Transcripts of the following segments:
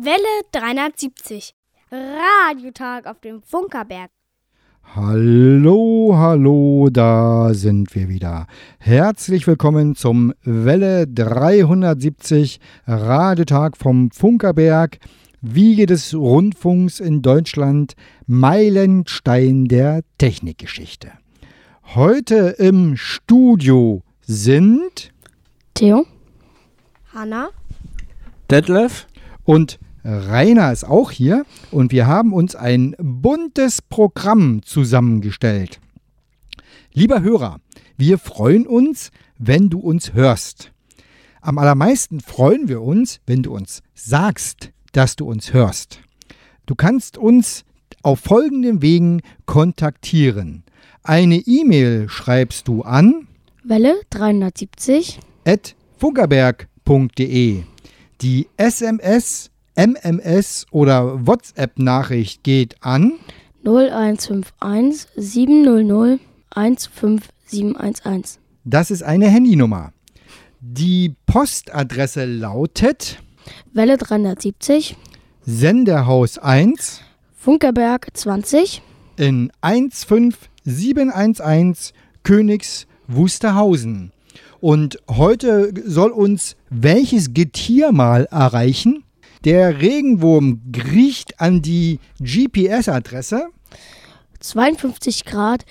Welle 370. Radiotag auf dem Funkerberg. Hallo, hallo, da sind wir wieder. Herzlich willkommen zum Welle 370 Radiotag vom Funkerberg, Wiege des Rundfunks in Deutschland, Meilenstein der Technikgeschichte. Heute im Studio sind Theo, Hanna, Detlef und Rainer ist auch hier und wir haben uns ein buntes Programm zusammengestellt. Lieber Hörer, wir freuen uns, wenn du uns hörst. Am allermeisten freuen wir uns, wenn du uns sagst, dass du uns hörst. Du kannst uns auf folgenden Wegen kontaktieren. Eine E-Mail schreibst du an Welle 370 at funkerberg.de. Die SMS, MMS oder WhatsApp-Nachricht geht an 0151 700 15711. Das ist eine Handynummer. Die Postadresse lautet Welle 370 Senderhaus 1 Funkerberg 20 in 15711 Königs Wusterhausen. Und heute soll uns welches Getier mal erreichen? Der Regenwurm riecht an die GPS-Adresse 52 Grad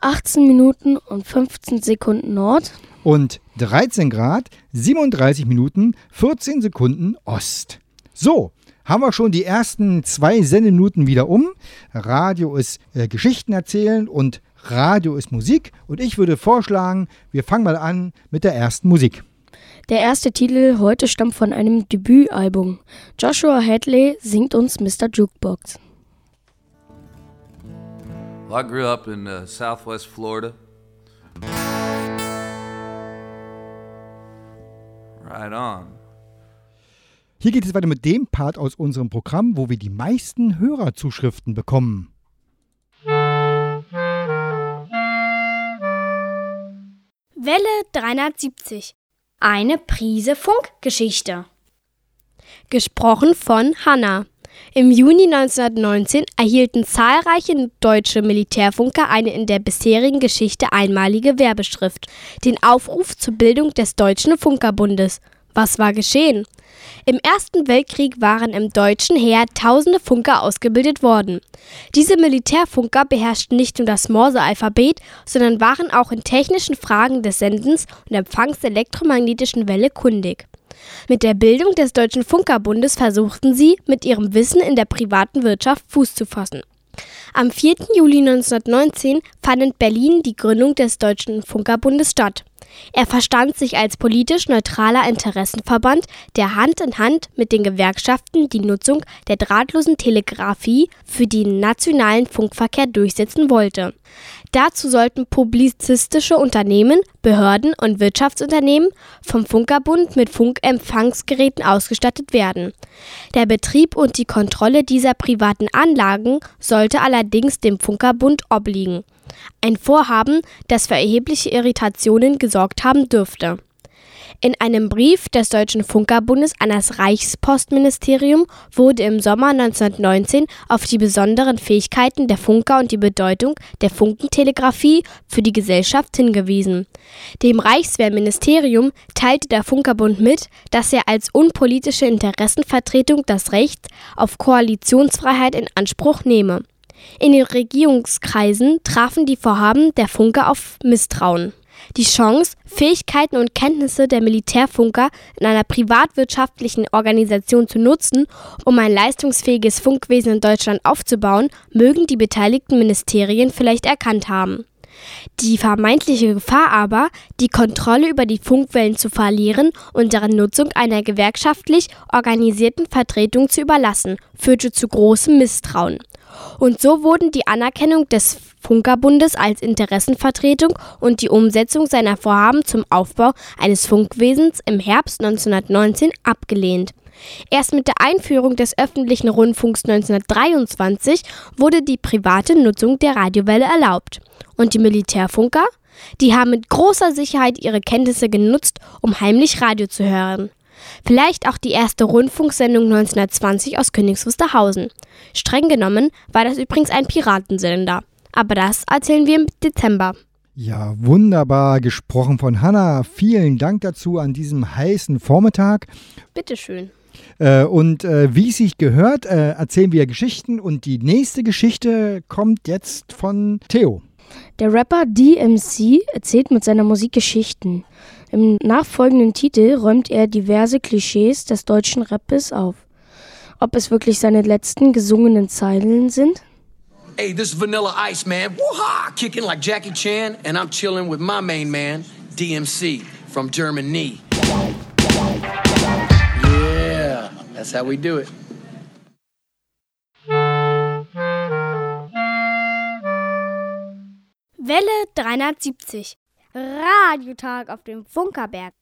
18 Minuten und 15 Sekunden Nord. und 13 Grad 37 Minuten 14 Sekunden Ost. So, haben wir schon die ersten zwei Sendeminuten wieder um. Radio ist äh, Geschichten erzählen und Radio ist Musik. Und ich würde vorschlagen, wir fangen mal an mit der ersten Musik. Der erste Titel heute stammt von einem Debütalbum. Joshua Hadley singt uns Mr. Jukebox. Well, I grew up in uh, southwest Florida. Right on. Hier geht es weiter mit dem Part aus unserem Programm, wo wir die meisten Hörerzuschriften bekommen. Welle 370. Eine Prise Funkgeschichte. Gesprochen von Hanna. Im Juni 1919 erhielten zahlreiche deutsche Militärfunker eine in der bisherigen Geschichte einmalige Werbeschrift, den Aufruf zur Bildung des Deutschen Funkerbundes. Was war geschehen? Im Ersten Weltkrieg waren im deutschen Heer tausende Funker ausgebildet worden. Diese Militärfunker beherrschten nicht nur das Morse-Alphabet, sondern waren auch in technischen Fragen des Sendens und Empfangs der elektromagnetischen Welle kundig. Mit der Bildung des Deutschen Funkerbundes versuchten sie, mit ihrem Wissen in der privaten Wirtschaft Fuß zu fassen. Am 4. Juli 1919 fand in Berlin die Gründung des Deutschen Funkerbundes statt. Er verstand sich als politisch neutraler Interessenverband, der Hand in Hand mit den Gewerkschaften die Nutzung der drahtlosen Telegrafie für den nationalen Funkverkehr durchsetzen wollte. Dazu sollten publizistische Unternehmen, Behörden und Wirtschaftsunternehmen vom Funkerbund mit Funkempfangsgeräten ausgestattet werden. Der Betrieb und die Kontrolle dieser privaten Anlagen sollte allerdings dem Funkerbund obliegen. Ein Vorhaben, das für erhebliche Irritationen gesorgt haben dürfte. In einem Brief des Deutschen Funkerbundes an das Reichspostministerium wurde im Sommer 1919 auf die besonderen Fähigkeiten der Funker und die Bedeutung der Funkentelegrafie für die Gesellschaft hingewiesen. Dem Reichswehrministerium teilte der Funkerbund mit, dass er als unpolitische Interessenvertretung das Recht auf Koalitionsfreiheit in Anspruch nehme. In den Regierungskreisen trafen die Vorhaben der Funker auf Misstrauen. Die Chance, Fähigkeiten und Kenntnisse der Militärfunker in einer privatwirtschaftlichen Organisation zu nutzen, um ein leistungsfähiges Funkwesen in Deutschland aufzubauen, mögen die beteiligten Ministerien vielleicht erkannt haben. Die vermeintliche Gefahr aber, die Kontrolle über die Funkwellen zu verlieren und deren Nutzung einer gewerkschaftlich organisierten Vertretung zu überlassen, führte zu großem Misstrauen. Und so wurden die Anerkennung des Funkerbundes als Interessenvertretung und die Umsetzung seiner Vorhaben zum Aufbau eines Funkwesens im Herbst 1919 abgelehnt. Erst mit der Einführung des öffentlichen Rundfunks 1923 wurde die private Nutzung der Radiowelle erlaubt. Und die Militärfunker? Die haben mit großer Sicherheit ihre Kenntnisse genutzt, um heimlich Radio zu hören. Vielleicht auch die erste Rundfunksendung 1920 aus Königs Wusterhausen. Streng genommen war das übrigens ein Piratensender. Aber das erzählen wir im Dezember. Ja, wunderbar gesprochen von Hanna. Vielen Dank dazu an diesem heißen Vormittag. Bitteschön. Äh, und äh, wie es sich gehört, äh, erzählen wir Geschichten. Und die nächste Geschichte kommt jetzt von Theo. Der Rapper DMC erzählt mit seiner Musik Geschichten. Im nachfolgenden Titel räumt er diverse Klischees des deutschen Rappes auf. Ob es wirklich seine letzten gesungenen Zeilen sind? Hey, this is Vanilla Ice, man. Woo-ha! Kicking like Jackie Chan, and I'm chilling with my main man, DMC, from Germany. Yeah, that's how we do it. Welle 370. Radiotag auf dem Funkerberg.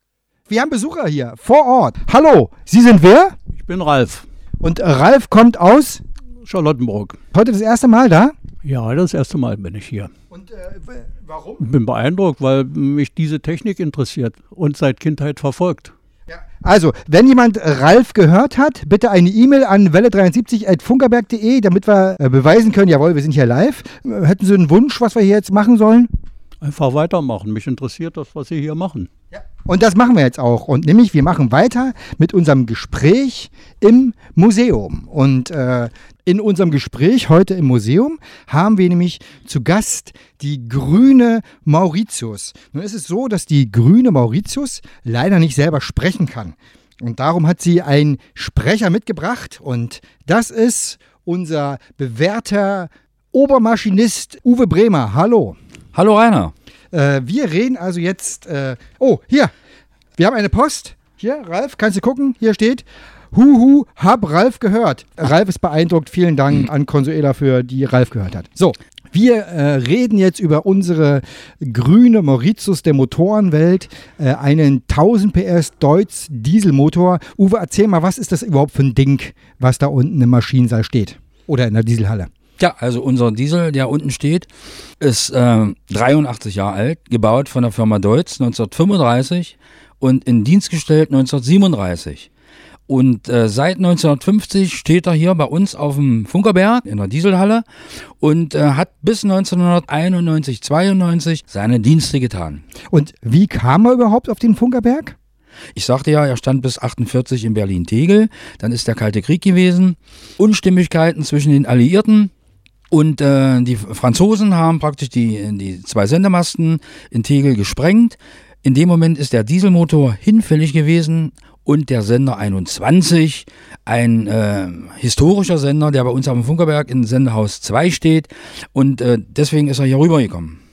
Wir haben Besucher hier vor Ort. Hallo, Sie sind wer? Ich bin Ralf, Und Ralf kommt aus Charlottenburg. heute das erste Mal da. Ja, das erste Mal bin ich hier. Und äh, warum? Ich bin beeindruckt, weil mich diese Technik interessiert und seit Kindheit verfolgt. Also, wenn jemand Ralf gehört hat, bitte eine E-Mail an welle73.funkerberg.de, damit wir äh, beweisen können, jawohl, wir sind hier live. Äh, Hätten Sie einen Wunsch, was wir hier jetzt machen sollen? Einfach weitermachen. Mich interessiert das, was Sie hier machen. Und das machen wir jetzt auch. Und nämlich, wir machen weiter mit unserem Gespräch im Museum. Und äh, in unserem Gespräch heute im Museum haben wir nämlich zu Gast die grüne Mauritius. Nun ist es so, dass die grüne Mauritius leider nicht selber sprechen kann. Und darum hat sie einen Sprecher mitgebracht. Und das ist unser bewährter Obermaschinist Uwe Bremer. Hallo. Hallo Rainer. Äh, wir reden also jetzt. Äh, oh, hier. Wir haben eine Post. Hier, Ralf, kannst du gucken? Hier steht. Huhu, hab Ralf gehört. Ralf ist beeindruckt. Vielen Dank an Consuela für die Ralf gehört hat. So, wir äh, reden jetzt über unsere grüne Mauritius der Motorenwelt, äh, einen 1000 PS Deutz Dieselmotor. Uwe, erzähl mal, was ist das überhaupt für ein Ding, was da unten im Maschinensaal steht? Oder in der Dieselhalle? Ja, also unser Diesel, der unten steht, ist äh, 83 Jahre alt, gebaut von der Firma Deutz 1935 und in Dienst gestellt 1937. Und äh, seit 1950 steht er hier bei uns auf dem Funkerberg in der Dieselhalle und äh, hat bis 1991, 92 seine Dienste getan. Und wie kam er überhaupt auf den Funkerberg? Ich sagte ja, er stand bis 48 in Berlin-Tegel. Dann ist der Kalte Krieg gewesen. Unstimmigkeiten zwischen den Alliierten. Und äh, die Franzosen haben praktisch die, die zwei Sendemasten in Tegel gesprengt. In dem Moment ist der Dieselmotor hinfällig gewesen und der Sender 21, ein äh, historischer Sender, der bei uns am Funkerberg in Sendehaus 2 steht. Und äh, deswegen ist er hier rübergekommen.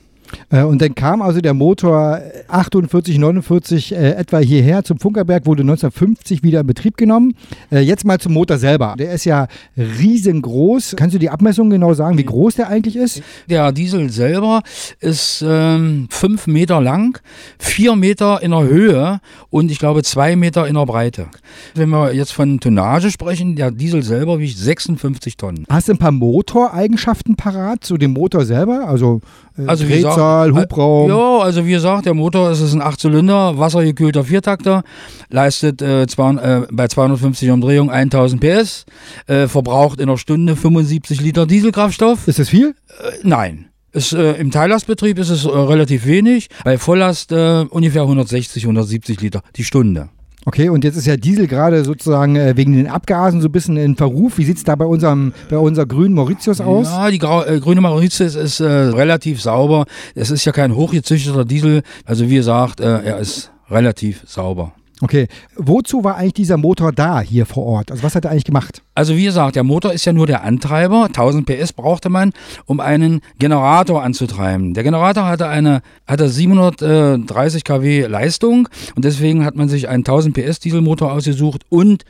Äh, Und dann kam also der Motor 48, 49 äh, etwa hierher zum Funkerberg, wurde 1950 wieder in Betrieb genommen. Äh, jetzt mal zum Motor selber. Der ist ja riesengroß. Kannst du die Abmessung genau sagen, wie groß der eigentlich ist? Der Diesel selber ist ähm, fünf Meter lang, vier Meter in der Höhe und ich glaube zwei Meter in der Breite. Wenn wir jetzt von Tonnage sprechen, der Diesel selber wiegt 56 Tonnen. Hast du ein paar Motoreigenschaften parat zu dem Motor selber? Also, äh, Also wie gesagt, Drehzahl, Hubraum? Ja, also wie gesagt, der Motor ist ein 8-Zylinder, wassergekühlter Viertakter, leistet äh, zwei, äh, bei 250 Umdrehungen 1000 PS, äh, verbraucht in einer Stunde 75 Liter Dieselkraftstoff. Ist das viel? Äh, nein. Ist, äh, Im Teillastbetrieb ist es äh, relativ wenig, bei Volllast äh, ungefähr 160, 170 Liter die Stunde. Okay, und jetzt ist ja Diesel gerade sozusagen äh, wegen den Abgasen so ein bisschen in Verruf. Wie sieht es da bei unserem, bei unserer grünen Mauritius aus? Ja, die Grau äh, grüne Mauritius ist äh, relativ sauber. Es ist ja kein hochgezüchteter Diesel. Also wie gesagt, äh, er ist relativ sauber. Okay, wozu war eigentlich dieser Motor da hier vor Ort? Also was hat er eigentlich gemacht? Also wie gesagt, der Motor ist ja nur der Antreiber. 1000 PS brauchte man, um einen Generator anzutreiben. Der Generator hatte eine hatte 730 kW Leistung und deswegen hat man sich einen 1000 PS Dieselmotor ausgesucht und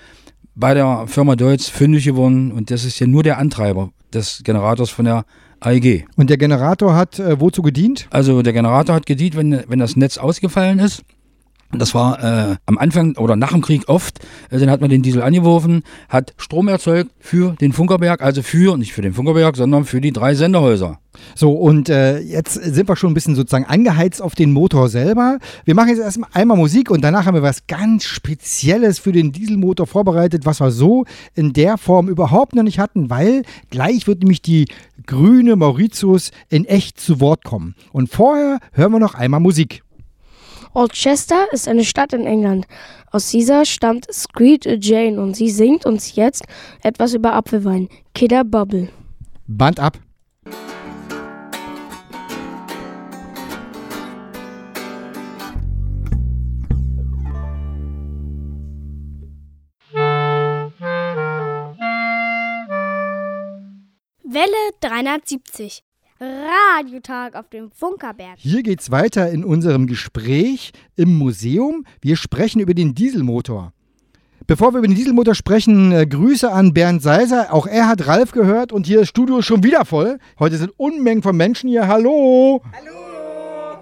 bei der Firma Deutz fündig geworden und das ist ja nur der Antreiber des Generators von der AEG. Und der Generator hat äh, wozu gedient? Also der Generator hat gedient, wenn, wenn das Netz ausgefallen ist. Das war äh, am Anfang oder nach dem Krieg oft. Äh, dann hat man den Diesel angeworfen, hat Strom erzeugt für den Funkerberg, also für, nicht für den Funkerberg, sondern für die drei Senderhäuser. So, und äh, jetzt sind wir schon ein bisschen sozusagen angeheizt auf den Motor selber. Wir machen jetzt erstmal einmal Musik und danach haben wir was ganz Spezielles für den Dieselmotor vorbereitet, was wir so in der Form überhaupt noch nicht hatten, weil gleich wird nämlich die grüne Mauritius in echt zu Wort kommen. Und vorher hören wir noch einmal Musik. Old Chester ist eine Stadt in England. Aus dieser stammt Screed Jane und sie singt uns jetzt etwas über Apfelwein. Kidder Bubble. Band ab. Welle 370. Radiotag auf dem Funkerberg. Hier geht's weiter in unserem Gespräch im Museum. Wir sprechen über den Dieselmotor. Bevor wir über den Dieselmotor sprechen, äh, Grüße an Bernd Seiser. Auch er hat Ralf gehört und hier ist Studio schon wieder voll. Heute sind Unmengen von Menschen hier. Hallo! Hallo!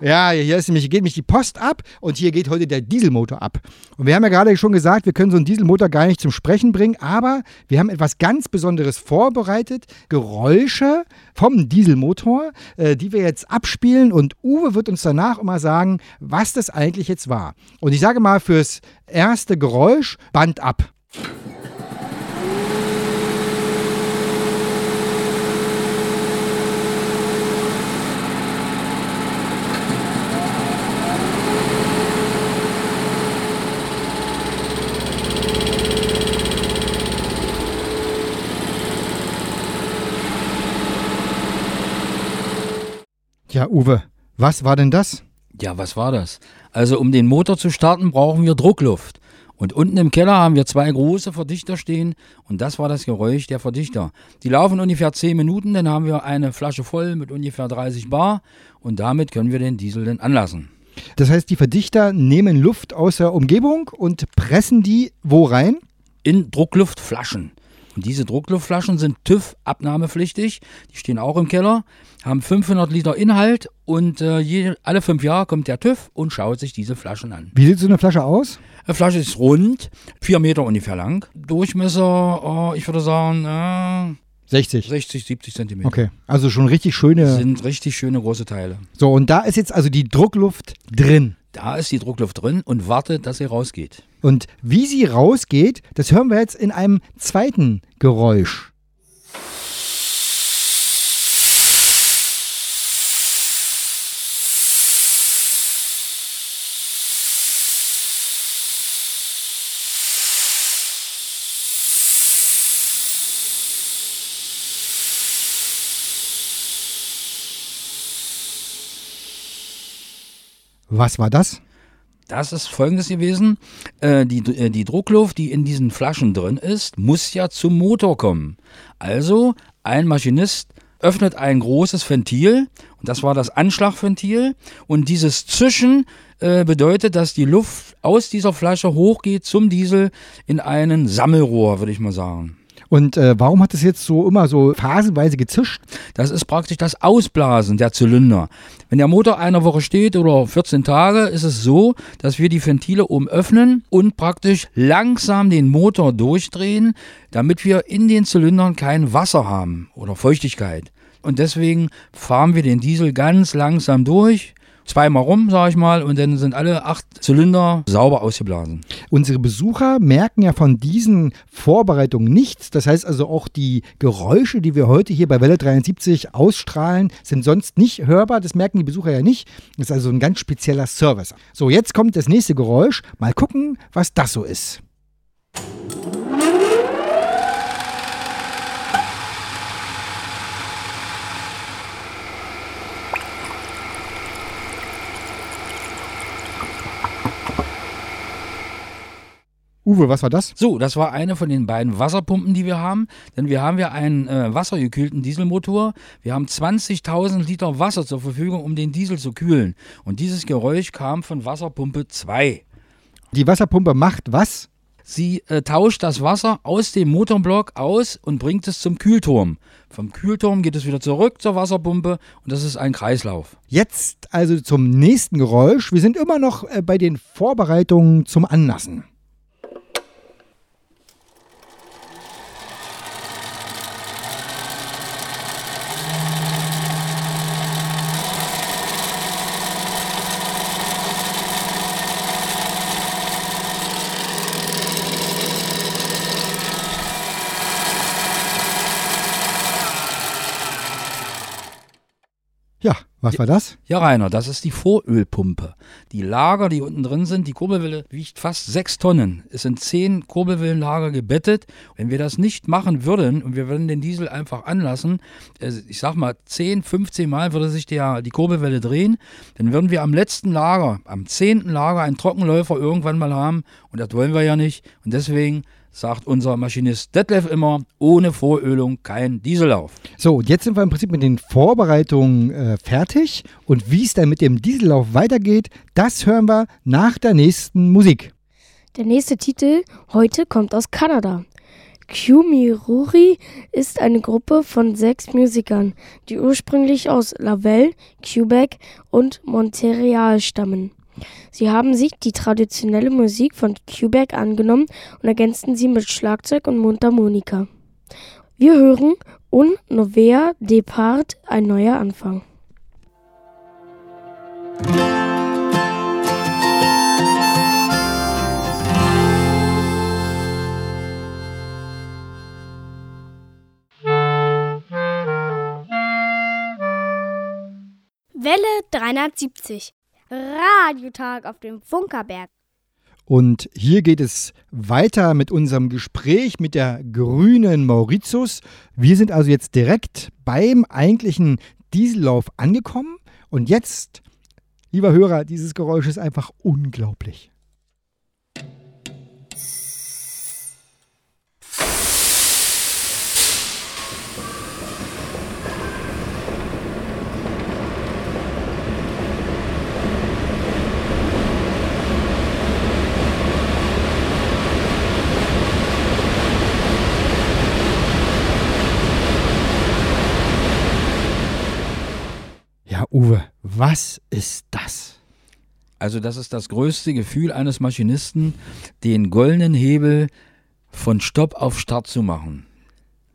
Ja, hier ist nämlich, geht nämlich die Post ab und hier geht heute der Dieselmotor ab. Und wir haben ja gerade schon gesagt, wir können so einen Dieselmotor gar nicht zum Sprechen bringen, aber wir haben etwas ganz Besonderes vorbereitet. Geräusche vom Dieselmotor, äh, die wir jetzt abspielen und Uwe wird uns danach immer sagen, was das eigentlich jetzt war. Und ich sage mal fürs erste Geräusch, Band ab. Ja, Uwe, was war denn das? Ja, was war das? Also um den Motor zu starten, brauchen wir Druckluft. Und unten im Keller haben wir zwei große Verdichter stehen und das war das Geräusch der Verdichter. Die laufen ungefähr 10 Minuten, dann haben wir eine Flasche voll mit ungefähr 30 Bar und damit können wir den Diesel dann anlassen. Das heißt, die Verdichter nehmen Luft aus der Umgebung und pressen die wo rein? In Druckluftflaschen. Und diese Druckluftflaschen sind TÜV-abnahmepflichtig. Die stehen auch im Keller, haben 500 Liter Inhalt und äh, je, alle fünf Jahre kommt der TÜV und schaut sich diese Flaschen an. Wie sieht so eine Flasche aus? Die Flasche ist rund, vier Meter ungefähr lang. Durchmesser, oh, ich würde sagen, äh, 60. 60, 70 Zentimeter. Okay, also schon richtig schöne. Das sind richtig schöne große Teile. So, und da ist jetzt also die Druckluft drin. Da ist die Druckluft drin und wartet, dass sie rausgeht. Und wie sie rausgeht, das hören wir jetzt in einem zweiten Geräusch. Was war das? Das ist folgendes gewesen. Äh, die, äh, die Druckluft, die in diesen Flaschen drin ist, muss ja zum Motor kommen. Also ein Maschinist öffnet ein großes Ventil und das war das Anschlagventil und dieses Zischen äh, bedeutet, dass die Luft aus dieser Flasche hochgeht zum Diesel in einen Sammelrohr, würde ich mal sagen. Und äh, warum hat es jetzt so immer so phasenweise gezischt? Das ist praktisch das Ausblasen der Zylinder. Wenn der Motor eine Woche steht oder 14 Tage, ist es so, dass wir die Ventile oben öffnen und praktisch langsam den Motor durchdrehen, damit wir in den Zylindern kein Wasser haben oder Feuchtigkeit. Und deswegen fahren wir den Diesel ganz langsam durch zweimal rum, sage ich mal, und dann sind alle acht Zylinder sauber ausgeblasen. Unsere Besucher merken ja von diesen Vorbereitungen nichts. Das heißt also auch die Geräusche, die wir heute hier bei Welle 73 ausstrahlen, sind sonst nicht hörbar. Das merken die Besucher ja nicht. Das ist also ein ganz spezieller Service. So, jetzt kommt das nächste Geräusch. Mal gucken, was das so ist. Uwe, was war das? So, das war eine von den beiden Wasserpumpen, die wir haben. Denn wir haben ja einen äh, wassergekühlten Dieselmotor. Wir haben 20.000 Liter Wasser zur Verfügung, um den Diesel zu kühlen. Und dieses Geräusch kam von Wasserpumpe 2. Die Wasserpumpe macht was? Sie äh, tauscht das Wasser aus dem Motorblock aus und bringt es zum Kühlturm. Vom Kühlturm geht es wieder zurück zur Wasserpumpe und das ist ein Kreislauf. Jetzt also zum nächsten Geräusch. Wir sind immer noch äh, bei den Vorbereitungen zum Anlassen. Ja, was war das? Ja, Rainer, das ist die Vorölpumpe. Die Lager, die unten drin sind, die Kurbelwelle wiegt fast sechs Tonnen. Es sind zehn Kurbelwellenlager gebettet. Wenn wir das nicht machen würden und wir würden den Diesel einfach anlassen, äh, ich sag mal 10, 15 Mal würde sich der, die Kurbelwelle drehen, dann würden wir am letzten Lager, am zehnten Lager einen Trockenläufer irgendwann mal haben und das wollen wir ja nicht. Und deswegen sagt unser Maschinist Detlef immer, ohne Vorölung kein Diesellauf. So, und jetzt sind wir im Prinzip mit den Vorbereitungen äh, fertig. Und wie es dann mit dem Diesellauf weitergeht, das hören wir nach der nächsten Musik. Der nächste Titel heute kommt aus Kanada. Kumiruri ist eine Gruppe von sechs Musikern, die ursprünglich aus Laval, Quebec und Montreal stammen. Sie haben sich die traditionelle Musik von Quebec angenommen und ergänzten sie mit Schlagzeug und Mundharmonika. Wir hören Un Novea Depart, ein neuer Anfang. Welle 370. Radiotag auf dem Funkerberg. Und hier geht es weiter mit unserem Gespräch mit der grünen Mauritius. Wir sind also jetzt direkt beim eigentlichen Diesellauf angekommen. Und jetzt, lieber Hörer, dieses Geräusch ist einfach unglaublich. Ja, Uwe, was ist das? Also das ist das größte Gefühl eines Maschinisten, den goldenen Hebel von Stopp auf Start zu machen.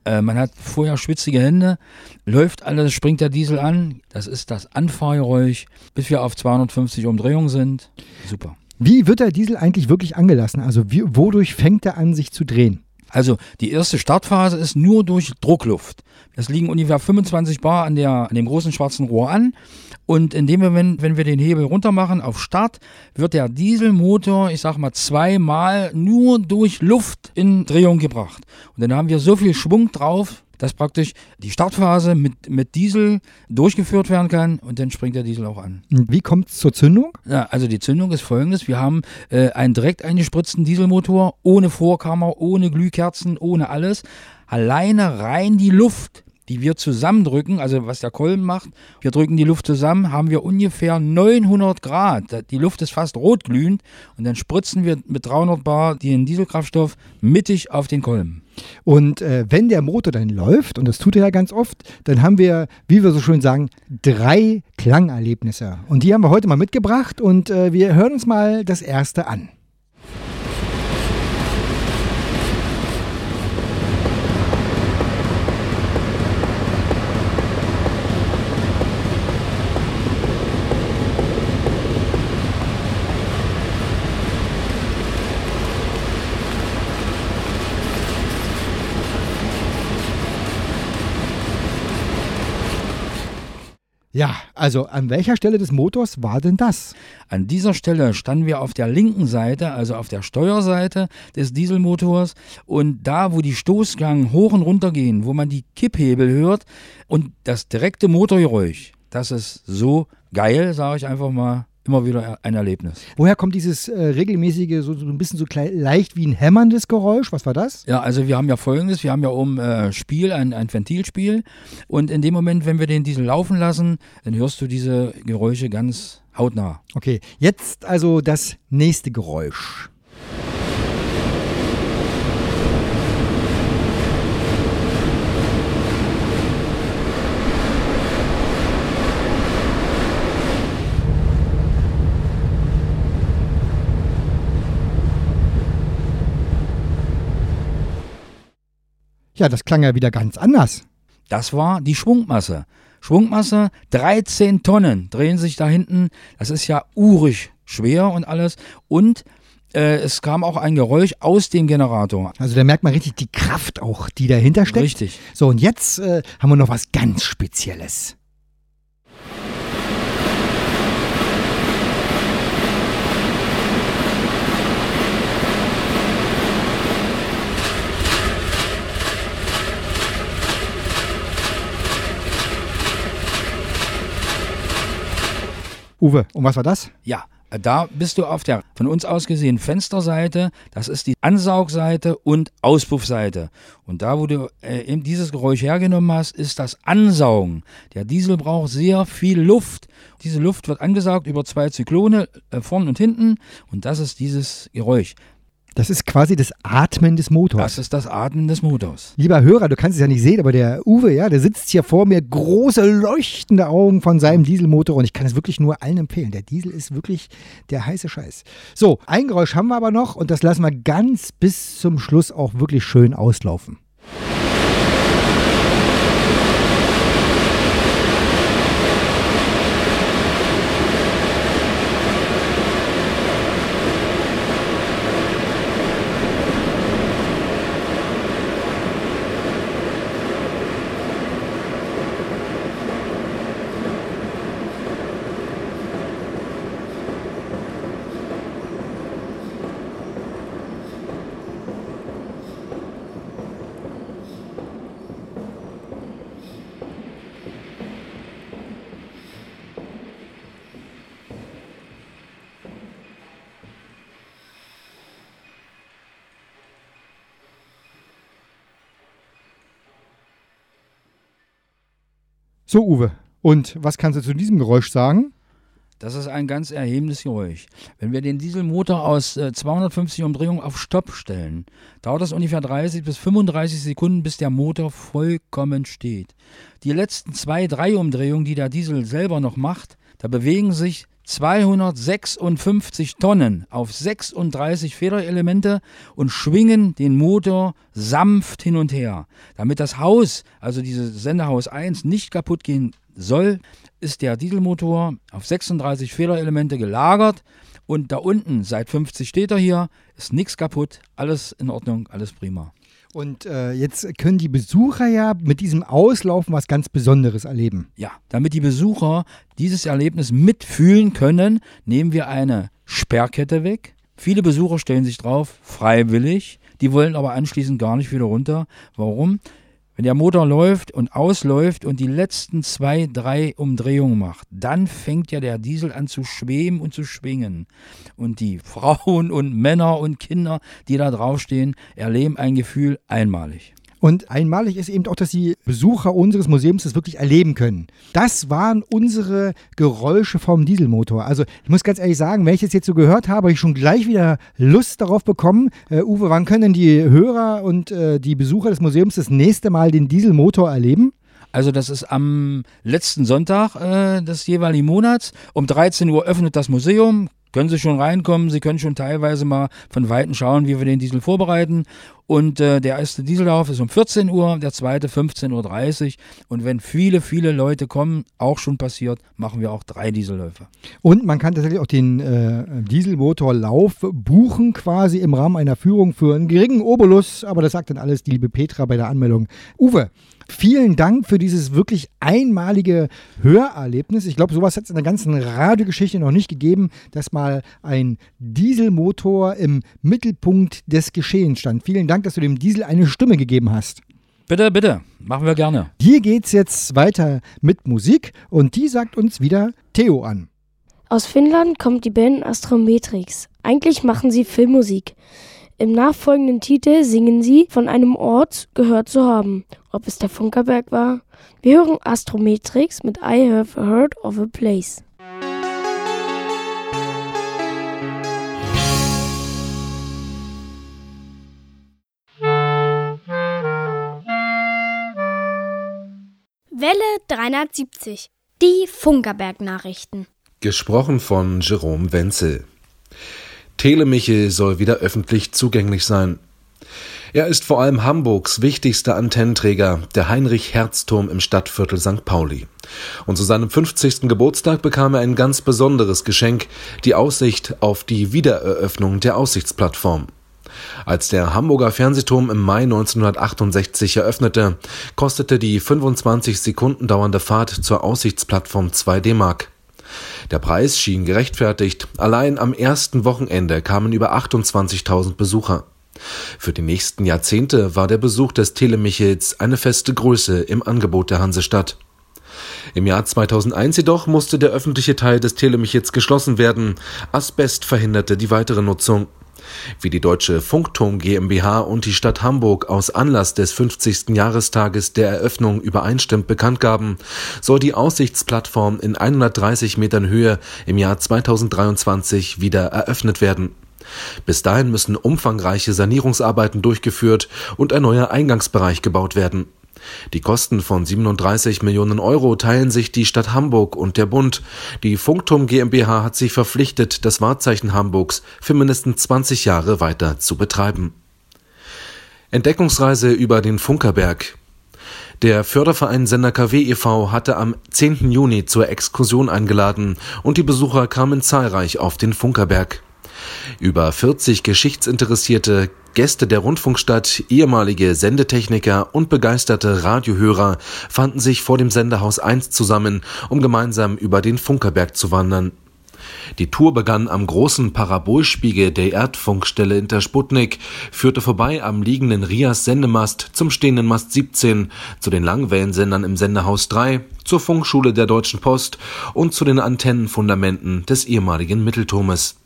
Äh, man hat vorher schwitzige Hände, läuft alles, springt der Diesel an. Das ist das Anfahrgeräusch, bis wir auf 250 Umdrehungen sind. Super. Wie wird der Diesel eigentlich wirklich angelassen? Also wie, wodurch fängt er an, sich zu drehen? Also die erste Startphase ist nur durch Druckluft. Das liegen ungefähr 25 Bar an, der, an dem großen schwarzen Rohr an. Und in dem Moment, wenn wir den Hebel runter machen auf Start, wird der Dieselmotor, ich sag mal, zweimal nur durch Luft in Drehung gebracht. Und dann haben wir so viel Schwung drauf, dass praktisch die Startphase mit, mit Diesel durchgeführt werden kann und dann springt der Diesel auch an. Wie kommt es zur Zündung? Ja, also die Zündung ist folgendes. Wir haben äh, einen direkt eingespritzten Dieselmotor, ohne Vorkammer, ohne Glühkerzen, ohne alles. Alleine rein die Luft, die wir zusammendrücken, also was der Kolben macht, wir drücken die Luft zusammen, haben wir ungefähr 900 Grad. Die Luft ist fast rotglühend und dann spritzen wir mit 300 Bar den Dieselkraftstoff mittig auf den Kolben. Und äh, wenn der Motor dann läuft, und das tut er ja ganz oft, dann haben wir, wie wir so schön sagen, drei Klangerlebnisse. Und die haben wir heute mal mitgebracht und äh, wir hören uns mal das erste an. Ja, also an welcher Stelle des Motors war denn das? An dieser Stelle standen wir auf der linken Seite, also auf der Steuerseite des Dieselmotors und da, wo die Stoßstangen hoch und runter gehen, wo man die Kipphebel hört und das direkte Motorgeräusch, das ist so geil, sage ich einfach mal, immer wieder ein Erlebnis. Woher kommt dieses äh, regelmäßige, so, so ein bisschen so klein, leicht wie ein hämmerndes Geräusch? Was war das? Ja, also wir haben ja folgendes, wir haben ja oben äh, Spiel, ein, ein Ventilspiel und in dem Moment, wenn wir den Diesel laufen lassen, dann hörst du diese Geräusche ganz hautnah. Okay, jetzt also das nächste Geräusch. Ja, das klang ja wieder ganz anders. Das war die Schwungmasse. Schwungmasse 13 Tonnen drehen sich da hinten. Das ist ja urig schwer und alles. Und äh, es kam auch ein Geräusch aus dem Generator. Also da merkt man richtig die Kraft auch, die dahinter steckt. Richtig. So, und jetzt äh, haben wir noch was ganz Spezielles. Uwe, und was war das? Ja, da bist du auf der von uns aus gesehen Fensterseite, das ist die Ansaugseite und Auspuffseite. Und da, wo du äh, eben dieses Geräusch hergenommen hast, ist das Ansaugen. Der Diesel braucht sehr viel Luft. Diese Luft wird angesaugt über zwei Zyklone, äh, vorn und hinten. Und das ist dieses Geräusch. Das ist quasi das Atmen des Motors. Das ist das Atmen des Motors. Lieber Hörer, du kannst es ja nicht sehen, aber der Uwe, ja, der sitzt hier vor mir, große leuchtende Augen von seinem Dieselmotor und ich kann es wirklich nur allen empfehlen. Der Diesel ist wirklich der heiße Scheiß. So, ein Geräusch haben wir aber noch und das lassen wir ganz bis zum Schluss auch wirklich schön auslaufen. So, Uwe, und was kannst du zu diesem Geräusch sagen? Das ist ein ganz erhebendes Geräusch. Wenn wir den Dieselmotor aus äh, 250 Umdrehungen auf Stopp stellen, dauert es ungefähr 30 bis 35 Sekunden, bis der Motor vollkommen steht. Die letzten zwei, drei Umdrehungen, die der Diesel selber noch macht, da bewegen sich 256 Tonnen auf 36 Federelemente und schwingen den Motor sanft hin und her. Damit das Haus, also dieses Sendehaus 1, nicht kaputt gehen soll, ist der Dieselmotor auf 36 Federelemente gelagert und da unten, seit 50 steht er hier, ist nichts kaputt, alles in Ordnung, alles prima. Und äh, jetzt können die Besucher ja mit diesem Auslaufen was ganz Besonderes erleben. Ja, damit die Besucher dieses Erlebnis mitfühlen können, nehmen wir eine Sperrkette weg. Viele Besucher stellen sich drauf, freiwillig. Die wollen aber anschließend gar nicht wieder runter. Warum? Wenn der Motor läuft und ausläuft und die letzten zwei, drei Umdrehungen macht, dann fängt ja der Diesel an zu schweben und zu schwingen. Und die Frauen und Männer und Kinder, die da draufstehen, erleben ein Gefühl einmalig. Und einmalig ist eben auch, dass die Besucher unseres Museums das wirklich erleben können. Das waren unsere Geräusche vom Dieselmotor. Also ich muss ganz ehrlich sagen, wenn ich das jetzt so gehört habe, habe ich schon gleich wieder Lust darauf bekommen. Äh, Uwe, wann können denn die Hörer und äh, die Besucher des Museums das nächste Mal den Dieselmotor erleben? Also das ist am letzten Sonntag äh, des jeweiligen Monats. Um 13 Uhr öffnet das Museum. Können Sie schon reinkommen. Sie können schon teilweise mal von Weitem schauen, wie wir den Diesel vorbereiten. Und äh, der erste Diesellauf ist um 14 Uhr, der zweite 15.30 Uhr. Und wenn viele, viele Leute kommen, auch schon passiert, machen wir auch drei Dieselläufe. Und man kann tatsächlich auch den äh, Dieselmotorlauf buchen, quasi im Rahmen einer Führung für einen geringen Obolus. Aber das sagt dann alles die liebe Petra bei der Anmeldung. Uwe, Vielen Dank für dieses wirklich einmalige Hörerlebnis. Ich glaube, sowas hat es in der ganzen Radiogeschichte noch nicht gegeben, dass mal ein Dieselmotor im Mittelpunkt des Geschehens stand. Vielen Dank, dass du dem Diesel eine Stimme gegeben hast. Bitte, bitte, machen wir gerne. Hier geht's jetzt weiter mit Musik und die sagt uns wieder Theo an. Aus Finnland kommt die Band Astrometrix. Eigentlich machen sie Filmmusik. Im nachfolgenden Titel singen sie von einem Ort gehört zu haben. Ob es der Funkerberg war? Wir hören Astrometrix mit I Have Heard of a Place. Welle 370. Die Funkerberg-Nachrichten. Gesprochen von Jerome Wenzel. Telemichel soll wieder öffentlich zugänglich sein. Er ist vor allem Hamburgs wichtigster Antennenträger, der Heinrich-Herz-Turm im Stadtviertel St. Pauli. Und zu seinem 50. Geburtstag bekam er ein ganz besonderes Geschenk, die Aussicht auf die Wiedereröffnung der Aussichtsplattform. Als der Hamburger Fernsehturm im Mai 1968 eröffnete, kostete die 25 Sekunden dauernde Fahrt zur Aussichtsplattform 2 D-Mark. Der Preis schien gerechtfertigt. Allein am ersten Wochenende kamen über 28.000 Besucher. Für die nächsten Jahrzehnte war der Besuch des Telemichels eine feste Größe im Angebot der Hansestadt. Im Jahr 2001 jedoch musste der öffentliche Teil des Telemichels geschlossen werden. Asbest verhinderte die weitere Nutzung. Wie die Deutsche Funkturm GmbH und die Stadt Hamburg aus Anlass des 50. Jahrestages der Eröffnung übereinstimmend bekannt gaben, soll die Aussichtsplattform in 130 Metern Höhe im Jahr 2023 wieder eröffnet werden. Bis dahin müssen umfangreiche Sanierungsarbeiten durchgeführt und ein neuer Eingangsbereich gebaut werden. Die Kosten von 37 Millionen Euro teilen sich die Stadt Hamburg und der Bund. Die Funkturm GmbH hat sich verpflichtet, das Wahrzeichen Hamburgs für mindestens 20 Jahre weiter zu betreiben. Entdeckungsreise über den Funkerberg. Der Förderverein Sender KW e.V. hatte am 10. Juni zur Exkursion eingeladen und die Besucher kamen zahlreich auf den Funkerberg. Über 40 geschichtsinteressierte Gäste der Rundfunkstadt, ehemalige Sendetechniker und begeisterte Radiohörer fanden sich vor dem Sendehaus 1 zusammen, um gemeinsam über den Funkerberg zu wandern. Die Tour begann am großen Parabolspiegel der Erdfunkstelle Inter Sputnik, führte vorbei am liegenden Rias Sendemast zum stehenden Mast 17, zu den Langwellensendern im Sendehaus 3, zur Funkschule der Deutschen Post und zu den Antennenfundamenten des ehemaligen Mittelturmes.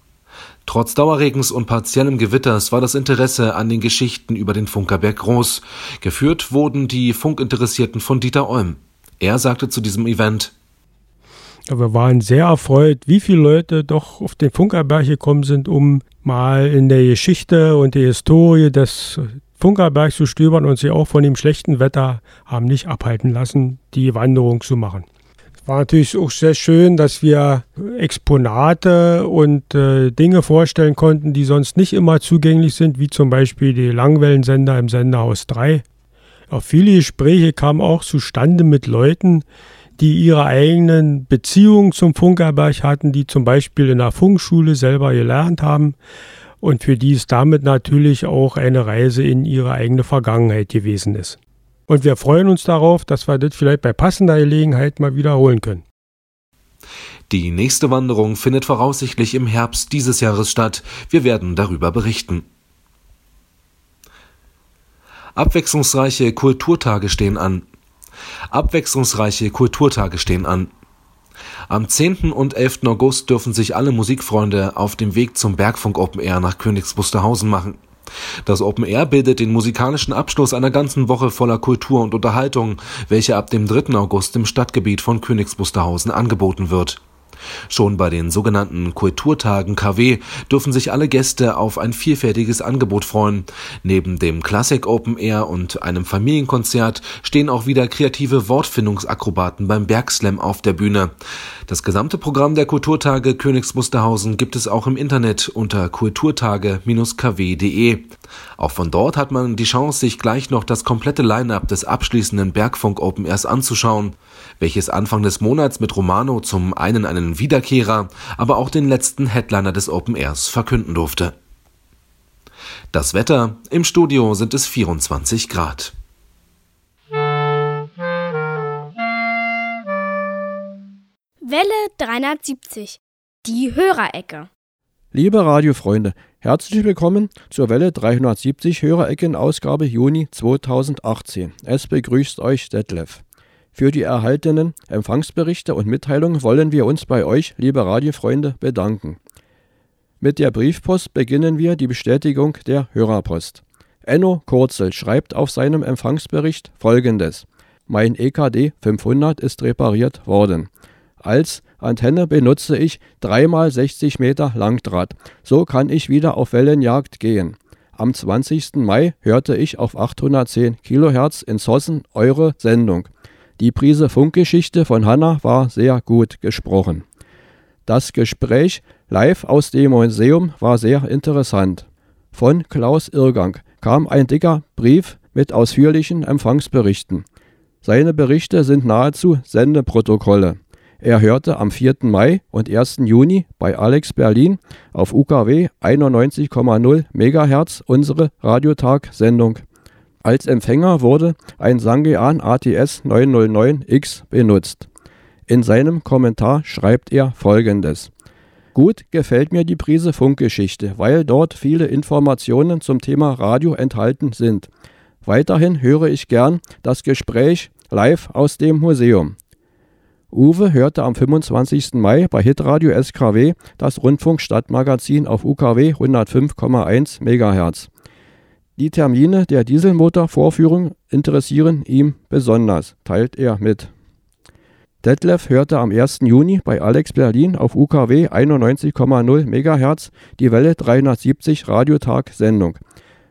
Trotz Dauerregens und partiellem Gewitters war das Interesse an den Geschichten über den Funkerberg groß. Geführt wurden die Funkinteressierten von Dieter Olm. Er sagte zu diesem Event, wir waren sehr erfreut, wie viele Leute doch auf den Funkerberg gekommen sind, um mal in der Geschichte und der Historie des Funkerbergs zu stöbern und sie auch von dem schlechten Wetter haben nicht abhalten lassen, die Wanderung zu machen. War natürlich auch sehr schön, dass wir Exponate und äh, Dinge vorstellen konnten, die sonst nicht immer zugänglich sind, wie zum Beispiel die Langwellensender im Senderhaus 3. Auch viele Gespräche kamen auch zustande mit Leuten, die ihre eigenen Beziehungen zum Funkerberg hatten, die zum Beispiel in der Funkschule selber gelernt haben und für die es damit natürlich auch eine Reise in ihre eigene Vergangenheit gewesen ist. Und wir freuen uns darauf, dass wir das vielleicht bei passender Gelegenheit mal wiederholen können. Die nächste Wanderung findet voraussichtlich im Herbst dieses Jahres statt. Wir werden darüber berichten. Abwechslungsreiche Kulturtage stehen an. Abwechslungsreiche Kulturtage stehen an. Am 10. und 11. August dürfen sich alle Musikfreunde auf dem Weg zum Bergfunk Open Air nach Königs Wusterhausen machen. Das Open Air bildet den musikalischen Abschluss einer ganzen Woche voller Kultur und Unterhaltung, welche ab dem 3. August im Stadtgebiet von Königs Wusterhausen angeboten wird Schon bei den sogenannten Kulturtagen KW dürfen sich alle Gäste auf ein vielfältiges Angebot freuen. Neben dem Classic Open Air und einem Familienkonzert stehen auch wieder kreative Wortfindungsakrobaten beim Bergslam auf der Bühne. Das gesamte Programm der Kulturtage Königs Wusterhausen gibt es auch im Internet unter kulturtage-kw.de. Auch von dort hat man die Chance, sich gleich noch das komplette Line-up des abschließenden Bergfunk Open Airs anzuschauen, welches Anfang des Monats mit Romano zum einen einen Wiederkehrer, aber auch den letzten Headliner des Open Airs verkünden durfte. Das Wetter im Studio sind es 24 Grad. Welle 370. Die Hörerecke. Liebe Radiofreunde, herzlich willkommen zur Welle 370 Hörerecke in Ausgabe Juni 2018. Es begrüßt euch Detlef. Für die erhaltenen Empfangsberichte und Mitteilungen wollen wir uns bei euch, liebe Radiofreunde, bedanken. Mit der Briefpost beginnen wir die Bestätigung der Hörerpost. Enno Kurzel schreibt auf seinem Empfangsbericht folgendes. Mein EKD 500 ist repariert worden. Als Antenne benutze ich 3x60 Meter Langdraht. So kann ich wieder auf Wellenjagd gehen. Am 20. Mai hörte ich auf 810 Kilohertz in Sossen eure Sendung. Die Prise Funkgeschichte von Hanna war sehr gut gesprochen. Das Gespräch live aus dem Museum war sehr interessant. Von Klaus Irrgang kam ein dicker Brief mit ausführlichen Empfangsberichten. Seine Berichte sind nahezu Sendeprotokolle. Er hörte am 4. Mai und 1. Juni bei Alex Berlin auf UKW 91,0 MHz unsere Radiotag-Sendung. Als Empfänger wurde ein Sangean ATS 909X benutzt. In seinem Kommentar schreibt er folgendes. Gut gefällt mir die Prise Funkgeschichte, weil dort viele Informationen zum Thema Radio enthalten sind. Weiterhin höre ich gern das Gespräch live aus dem Museum. Uwe hörte am 25. Mai bei Hitradio SKW das Rundfunkstadtmagazin auf UKW 105,1 MHz. Die Termine der Dieselmotorvorführung interessieren ihm besonders, teilt er mit. Detlef hörte am 1. Juni bei Alex Berlin auf UKW 91,0 MHz die Welle 370 Radiotag-Sendung.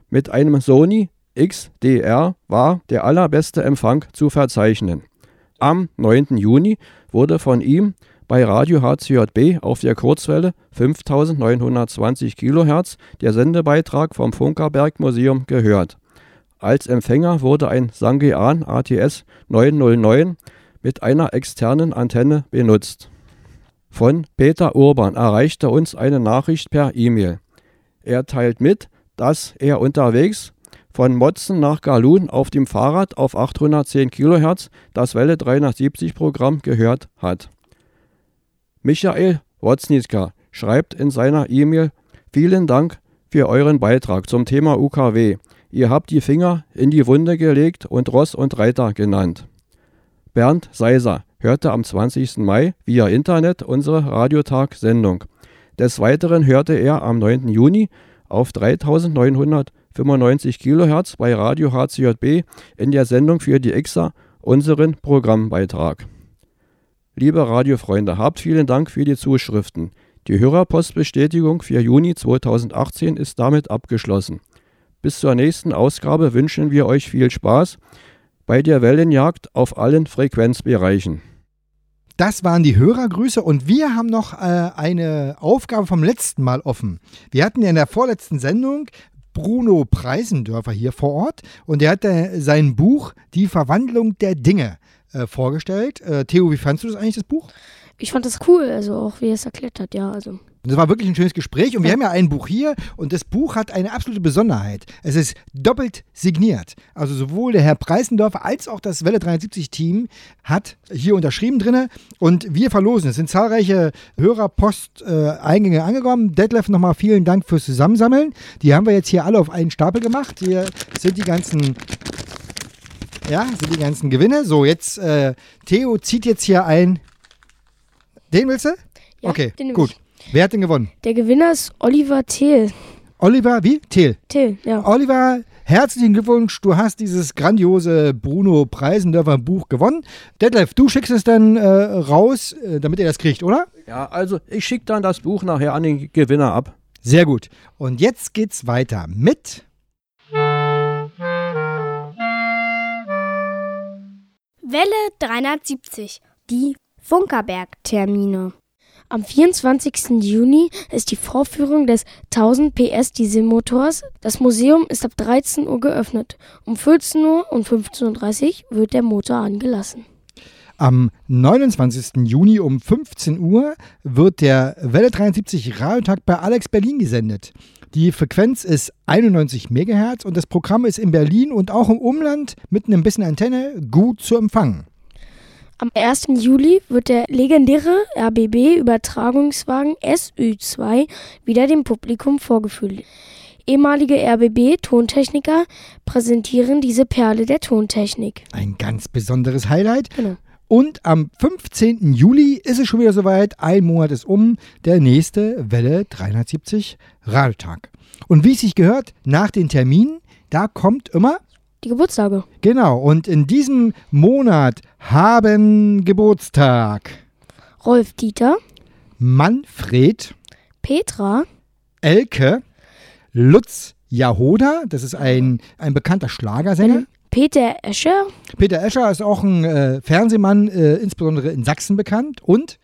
Mit einem Sony XDR war der allerbeste Empfang zu verzeichnen. Am 9. Juni wurde von ihm bei Radio HCJB auf der Kurzwelle 5920 kHz der Sendebeitrag vom Funkerberg Museum gehört. Als Empfänger wurde ein Sangean ATS 909 mit einer externen Antenne benutzt. Von Peter Urban erreichte uns eine Nachricht per E-Mail. Er teilt mit, dass er unterwegs von Motzen nach Galun auf dem Fahrrad auf 810 kHz das Welle 370 Programm gehört hat. Michael Wotznitzka schreibt in seiner E-Mail Vielen Dank für euren Beitrag zum Thema UKW. Ihr habt die Finger in die Wunde gelegt und Ross und Reiter genannt. Bernd Seiser hörte am 20. Mai via Internet unsere Radiotag-Sendung. Des Weiteren hörte er am 9. Juni auf 3900 95 kHz bei Radio HCJB in der Sendung für die Exa unseren Programmbeitrag. Liebe Radiofreunde, habt vielen Dank für die Zuschriften. Die Hörerpostbestätigung für Juni 2018 ist damit abgeschlossen. Bis zur nächsten Ausgabe wünschen wir euch viel Spaß bei der Wellenjagd auf allen Frequenzbereichen. Das waren die Hörergrüße und wir haben noch äh, eine Aufgabe vom letzten Mal offen. Wir hatten ja in der vorletzten Sendung Bruno Preisendörfer hier vor Ort und er hat äh, sein Buch Die Verwandlung der Dinge äh, vorgestellt. Äh, Theo, wie fandest du das eigentlich, das Buch? Ich fand das cool, also auch wie er es erklärt hat, ja, also. Das war wirklich ein schönes Gespräch und wir haben ja ein Buch hier und das Buch hat eine absolute Besonderheit. Es ist doppelt signiert. Also sowohl der Herr Preisendorfer als auch das Welle 370 Team hat hier unterschrieben drinne und wir verlosen. Es sind zahlreiche Hörerpost-Eingänge angekommen. Detlef, nochmal vielen Dank fürs Zusammensammeln. Die haben wir jetzt hier alle auf einen Stapel gemacht. Hier sind die ganzen ja, sind die ganzen Gewinne. So, jetzt äh, Theo zieht jetzt hier ein. Den willst du? Ja, okay, gut. Wer hat denn gewonnen? Der Gewinner ist Oliver Thiel. Oliver, wie? Thiel. Thiel, ja. Oliver, herzlichen Glückwunsch. Du hast dieses grandiose Bruno Preisendörfer Buch gewonnen. Detlef, du schickst es dann äh, raus, äh, damit er das kriegt, oder? Ja, also ich schicke dann das Buch nachher an den Gewinner ab. Sehr gut. Und jetzt geht's weiter mit. Welle 370. Die Funkerberg-Termine. Am 24. Juni ist die Vorführung des 1000 PS Dieselmotors. Das Museum ist ab 13 Uhr geöffnet. Um 14 Uhr und 15.30 Uhr wird der Motor angelassen. Am 29. Juni um 15 Uhr wird der Welle 73 Radiotag bei Alex Berlin gesendet. Die Frequenz ist 91 MHz und das Programm ist in Berlin und auch im Umland mit einem bisschen Antenne gut zu empfangen. Am 1. Juli wird der legendäre RBB-Übertragungswagen SÜ2 wieder dem Publikum vorgeführt. Ehemalige RBB-Tontechniker präsentieren diese Perle der Tontechnik. Ein ganz besonderes Highlight. Genau. Und am 15. Juli ist es schon wieder soweit. Ein Monat ist um. Der nächste Welle 370 Radiotag. Und wie es sich gehört, nach den Terminen, da kommt immer Die Geburtstage. Genau, und in diesem Monat haben Geburtstag Rolf Dieter, Manfred, Petra, Elke, Lutz Jahoda, das ist ein, ein bekannter Schlagersänger. Peter Escher, Peter Escher ist auch ein äh, Fernsehmann, äh, insbesondere in Sachsen bekannt und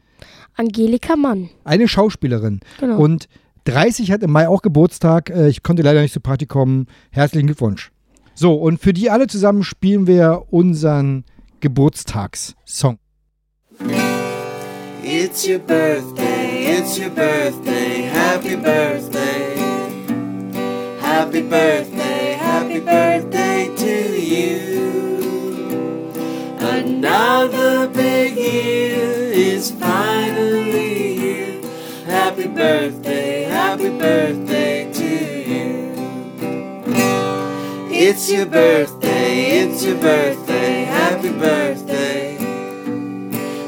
Angelika Mann. eine Schauspielerin. Genau. Und 30 hat im Mai auch Geburtstag. Äh, ich konnte leider nicht zur Party kommen. Herzlichen Glückwunsch. So, und für die alle zusammen spielen wir unseren Geburtstagssong. It's your birthday, it's your birthday, happy birthday. Happy birthday, happy birthday to you. Another big year is finally here. Happy birthday, happy birthday It's your birthday, it's your birthday, happy birthday.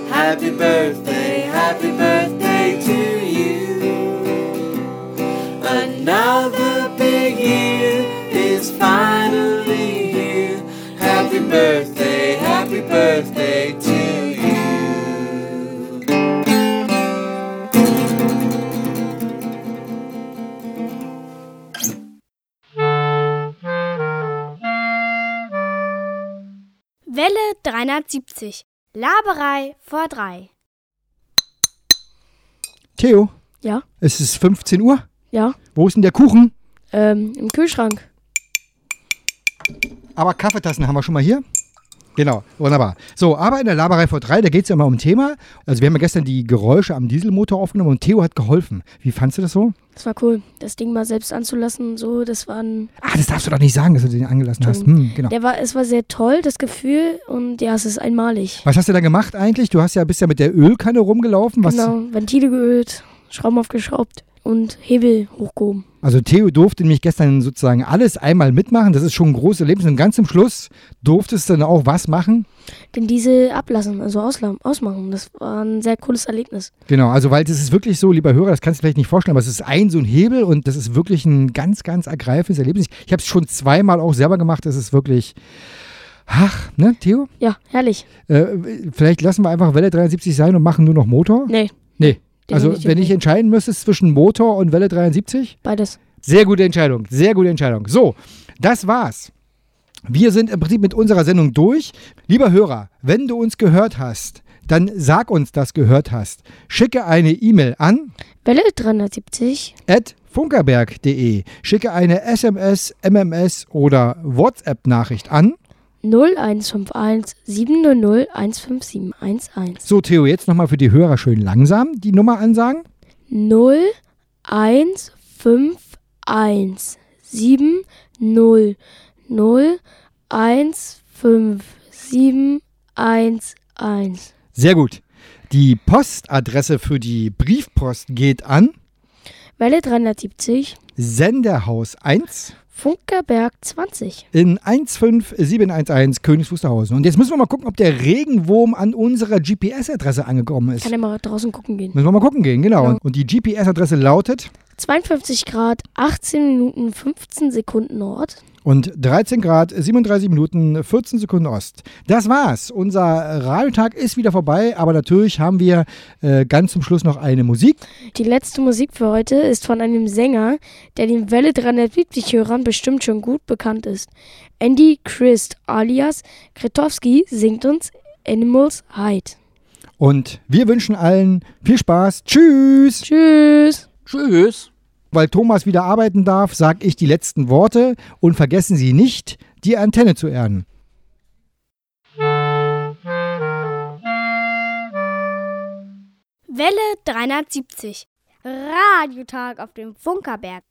Happy birthday, happy birthday to you. Another big year is finally here. Happy birthday, happy birthday 370. Laberei vor drei. Theo, Ja, es ist 15 Uhr. ja. Wo ist denn der Kuchen? Ähm, im Kühlschrank. Aber Kaffeetassen haben wir schon mal hier. Genau, wunderbar. So, aber in der Laberei vor drei, da geht es ja immer um Thema. Also wir haben ja gestern die Geräusche am Dieselmotor aufgenommen und Theo hat geholfen. Wie fandst du das so? Das war cool. Das Ding mal selbst anzulassen, so, das war ein. Ah, das darfst du doch nicht sagen, dass du den angelassen hast. Hm, genau. Der war, es war sehr toll, das Gefühl, und ja, es ist einmalig. Was hast du da gemacht eigentlich? Du hast ja bist ja mit der Ölkanne rumgelaufen. Was, Genau, Ventile geölt, Schrauben aufgeschraubt und Hebel hochgehoben. Also Theo durfte nämlich gestern sozusagen alles einmal mitmachen. Das ist schon ein großes Erlebnis. Und ganz zum Schluss durftest du dann auch was machen. Den Diesel ablassen, also ausmachen. Das war ein sehr cooles Erlebnis. Genau, also weil das ist wirklich so, lieber Hörer, das kannst du vielleicht nicht vorstellen, aber es ist ein so ein Hebel und das ist wirklich ein ganz, ganz ergreifendes Erlebnis. Ich habe es schon zweimal auch selber gemacht. Das ist wirklich, ach, ne, Theo? Ja, herrlich. Äh, vielleicht lassen wir einfach Welle 73 sein und machen nur noch Motor? Nee, Nee. Also wenn ich entscheiden müsstest zwischen Motor und Welle 73? beides. Sehr gute Entscheidung, sehr gute Entscheidung. So, das war's. Wir sind im Prinzip mit unserer Sendung durch. Lieber Hörer, wenn du uns gehört hast, dann sag uns, dass du gehört hast. Schicke eine E-Mail an Welle 370, at funkerberg.de. Schicke eine SMS, MMS oder WhatsApp-Nachricht an. 0151 700 15711. So, Theo, jetzt nochmal für die Hörer schön langsam die Nummer ansagen. 0151 700 15711. Sehr gut. Die Postadresse für die Briefpost geht an Welle 370, Senderhaus 1 Funkerberg 20. in 15711 Königs Wusterhausen. Und jetzt müssen wir mal gucken, ob der Regenwurm an unserer GPS-Adresse angekommen ist. Kann ja mal draußen gucken gehen. Müssen wir mal gucken gehen, genau. Ja. Und die GPS-Adresse lautet 52 Grad, 18 Minuten, 15 Sekunden Nord. Und 13 Grad, 37 Minuten, 14 Sekunden Ost. Das war's. Unser Radiotag ist wieder vorbei, aber natürlich haben wir äh, ganz zum Schluss noch eine Musik. Die letzte Musik für heute ist von einem Sänger, der den Welle 370-Hörern bestimmt schon gut bekannt ist. Andy Christ alias Kretowski singt uns Animals Hide. Und wir wünschen allen viel Spaß. Tschüss. Tschüss. Tschüss. Weil Thomas wieder arbeiten darf, sage ich die letzten Worte und vergessen Sie nicht, die Antenne zu erden. Welle 370. Radiotag auf dem Funkerberg.